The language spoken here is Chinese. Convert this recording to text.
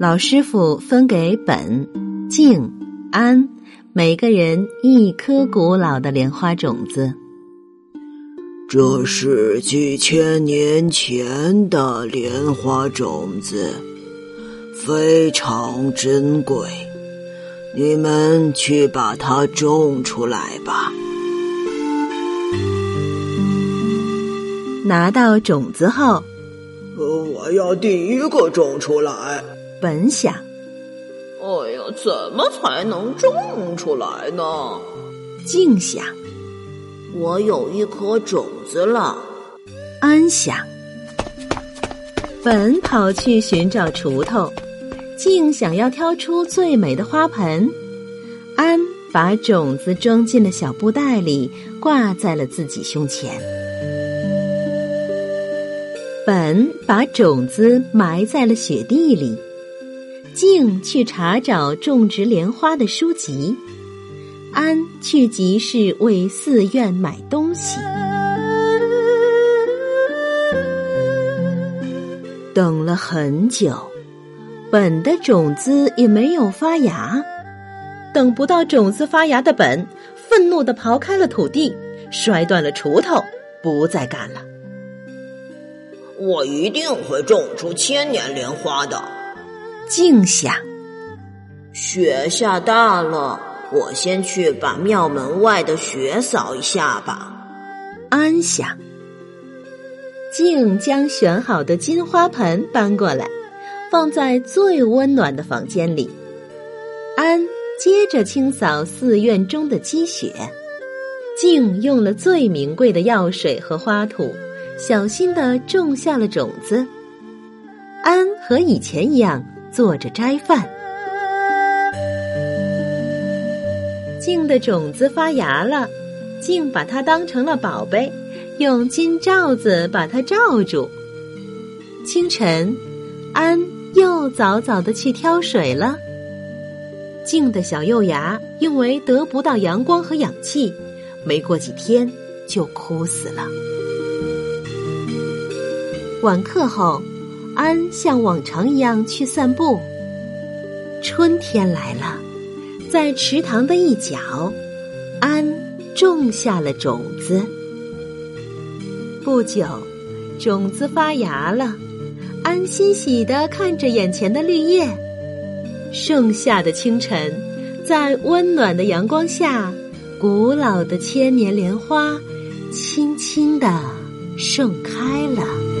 老师傅分给本、静、安每个人一颗古老的莲花种子。这是几千年前的莲花种子，非常珍贵。你们去把它种出来吧。拿到种子后，我要第一个种出来。本想，哎呀，怎么才能种出来呢？静想，我有一颗种子了。安想，本跑去寻找锄头，静想要挑出最美的花盆，安把种子装进了小布袋里，挂在了自己胸前。本把种子埋在了雪地里，静去查找种植莲花的书籍，安去集市为寺院买东西。等了很久，本的种子也没有发芽。等不到种子发芽的本，愤怒的刨开了土地，摔断了锄头，不再干了。我一定会种出千年莲花的。静想，雪下大了，我先去把庙门外的雪扫一下吧。安想，静将选好的金花盆搬过来，放在最温暖的房间里。安接着清扫寺院中的积雪，静用了最名贵的药水和花土。小心的种下了种子。安和以前一样做着斋饭。静的种子发芽了，静把它当成了宝贝，用金罩子把它罩住。清晨，安又早早的去挑水了。静的小幼芽因为得不到阳光和氧气，没过几天就枯死了。晚课后，安像往常一样去散步。春天来了，在池塘的一角，安种下了种子。不久，种子发芽了，安欣喜的看着眼前的绿叶。盛夏的清晨，在温暖的阳光下，古老的千年莲花轻轻的盛开了。